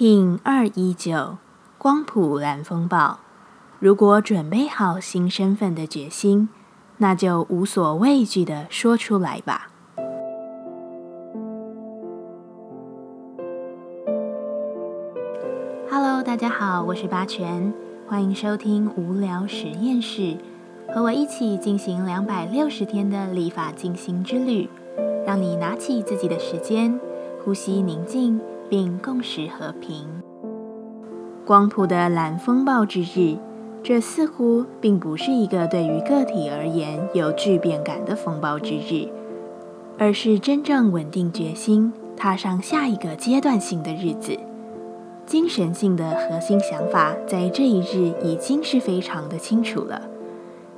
T 二一九光谱蓝风暴。如果准备好新身份的决心，那就无所畏惧的说出来吧。Hello，大家好，我是八全，欢迎收听无聊实验室，和我一起进行两百六十天的立法进行之旅，让你拿起自己的时间，呼吸宁静，并共识和平。光谱的蓝风暴之日。这似乎并不是一个对于个体而言有巨变感的风暴之日，而是真正稳定决心、踏上下一个阶段性的日子。精神性的核心想法在这一日已经是非常的清楚了。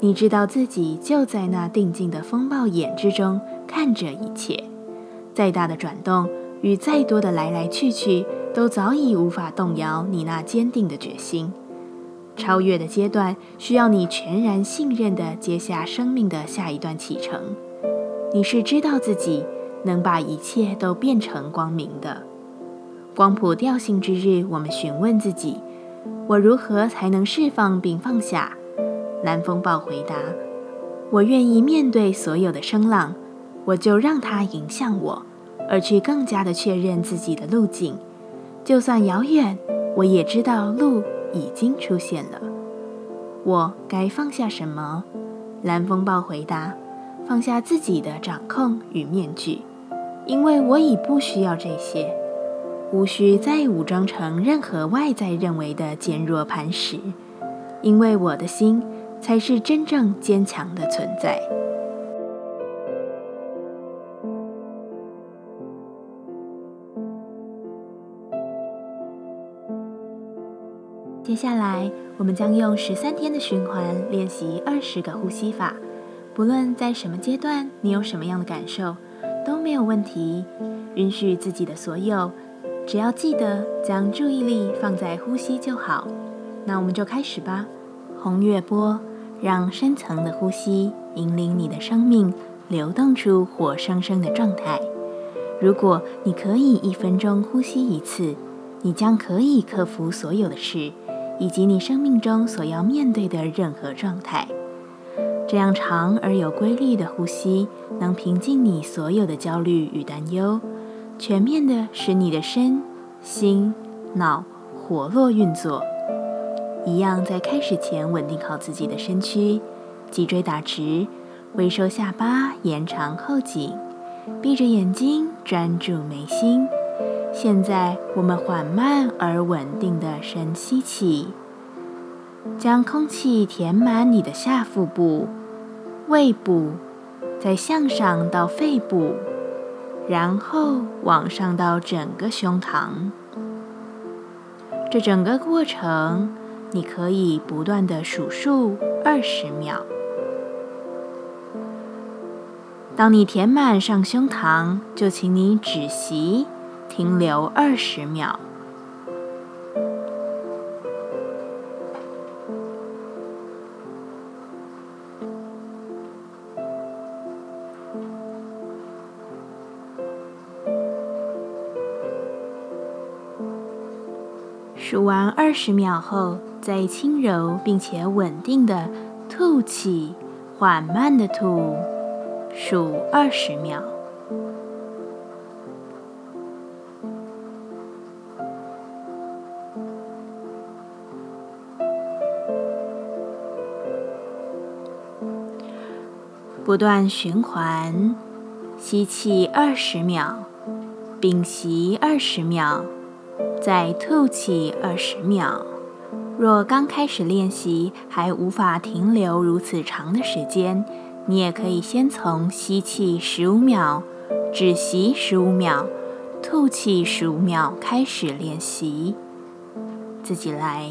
你知道自己就在那定静的风暴眼之中看着一切，再大的转动与再多的来来去去，都早已无法动摇你那坚定的决心。超越的阶段需要你全然信任的接下生命的下一段启程。你是知道自己能把一切都变成光明的。光谱调性之日，我们询问自己：我如何才能释放并放下？蓝风暴回答：我愿意面对所有的声浪，我就让它影响我，而去更加的确认自己的路径。就算遥远，我也知道路。已经出现了，我该放下什么？蓝风暴回答：“放下自己的掌控与面具，因为我已不需要这些，无需再武装成任何外在认为的坚若磐石，因为我的心才是真正坚强的存在。”接下来，我们将用十三天的循环练习二十个呼吸法。不论在什么阶段，你有什么样的感受，都没有问题。允许自己的所有，只要记得将注意力放在呼吸就好。那我们就开始吧。红月波，让深层的呼吸引领你的生命流动出活生生的状态。如果你可以一分钟呼吸一次，你将可以克服所有的事。以及你生命中所要面对的任何状态，这样长而有规律的呼吸，能平静你所有的焦虑与担忧，全面的使你的身心脑活络运作。一样在开始前稳定好自己的身躯，脊椎打直，微收下巴，延长后颈，闭着眼睛专注眉心。现在，我们缓慢而稳定的深吸气，将空气填满你的下腹部、胃部，再向上到肺部，然后往上到整个胸膛。这整个过程，你可以不断的数数二十秒。当你填满上胸膛，就请你止息。停留二十秒，数完二十秒后，再轻柔并且稳定的吐气，缓慢的吐，数二十秒。不断循环，吸气二十秒，屏息二十秒，再吐气二十秒。若刚开始练习还无法停留如此长的时间，你也可以先从吸气十五秒、止息十五秒、吐气十五秒开始练习，自己来。